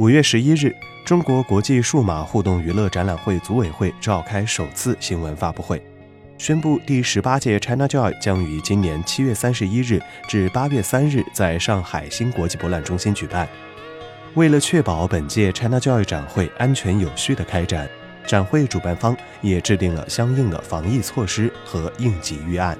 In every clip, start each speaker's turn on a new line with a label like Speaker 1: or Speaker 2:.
Speaker 1: 五月十一日，中国国际数码互动娱乐展览会组委会召开首次新闻发布会，宣布第十八届 ChinaJoy 将于今年七月三十一日至八月三日在上海新国际博览中心举办。为了确保本届 ChinaJoy 展会安全有序的开展，展会主办方也制定了相应的防疫措施和应急预案，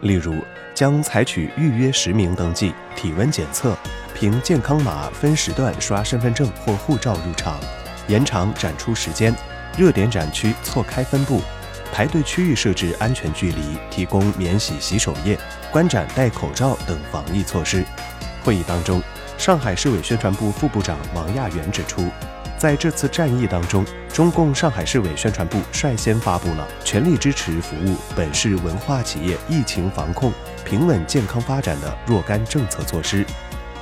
Speaker 1: 例如将采取预约实名登记、体温检测。凭健康码分时段刷身份证或护照入场，延长展出时间，热点展区错开分布，排队区域设置安全距离，提供免洗洗手液，观展戴口罩等防疫措施。会议当中，上海市委宣传部副部长王亚元指出，在这次战役当中，中共上海市委宣传部率先发布了全力支持服务本市文化企业疫情防控、平稳健康发展的若干政策措施。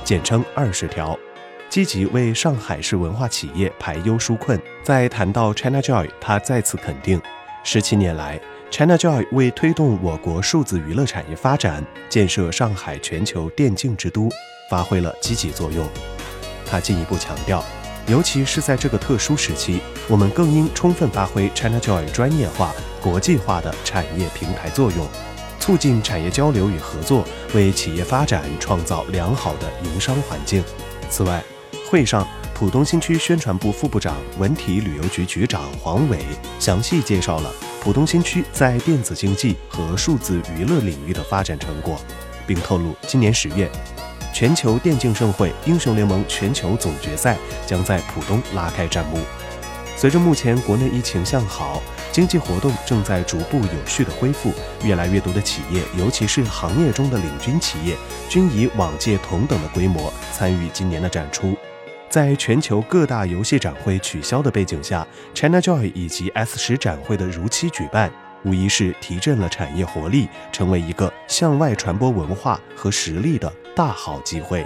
Speaker 1: 简称二十条，积极为上海市文化企业排忧纾困。在谈到 ChinaJoy，他再次肯定，十七年来，ChinaJoy 为推动我国数字娱乐产业发展、建设上海全球电竞之都，发挥了积极作用。他进一步强调，尤其是在这个特殊时期，我们更应充分发挥 ChinaJoy 专业化、国际化的产业平台作用。促进产业交流与合作，为企业发展创造良好的营商环境。此外，会上，浦东新区宣传部副部长、文体旅游局局长黄伟详细介绍了浦东新区在电子竞技和数字娱乐领域的发展成果，并透露，今年十月，全球电竞盛会英雄联盟全球总决赛将在浦东拉开战幕。随着目前国内疫情向好。经济活动正在逐步有序的恢复，越来越多的企业，尤其是行业中的领军企业，均以往届同等的规模参与今年的展出。在全球各大游戏展会取消的背景下，ChinaJoy 以及 S 十展会的如期举办，无疑是提振了产业活力，成为一个向外传播文化和实力的大好机会。